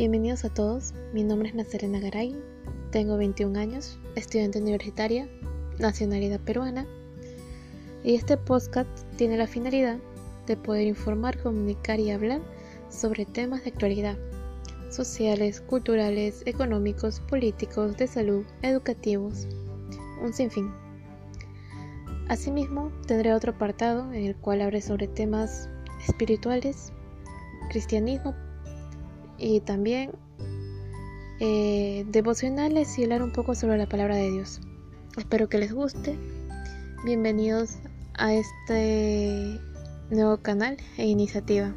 Bienvenidos a todos, mi nombre es Nazarena Garay, tengo 21 años, estudiante universitaria, nacionalidad peruana, y este podcast tiene la finalidad de poder informar, comunicar y hablar sobre temas de actualidad, sociales, culturales, económicos, políticos, de salud, educativos, un sinfín. Asimismo, tendré otro apartado en el cual hablaré sobre temas espirituales, cristianismo y también eh, devocionales y hablar un poco sobre la palabra de Dios. Espero que les guste. Bienvenidos a este nuevo canal e iniciativa.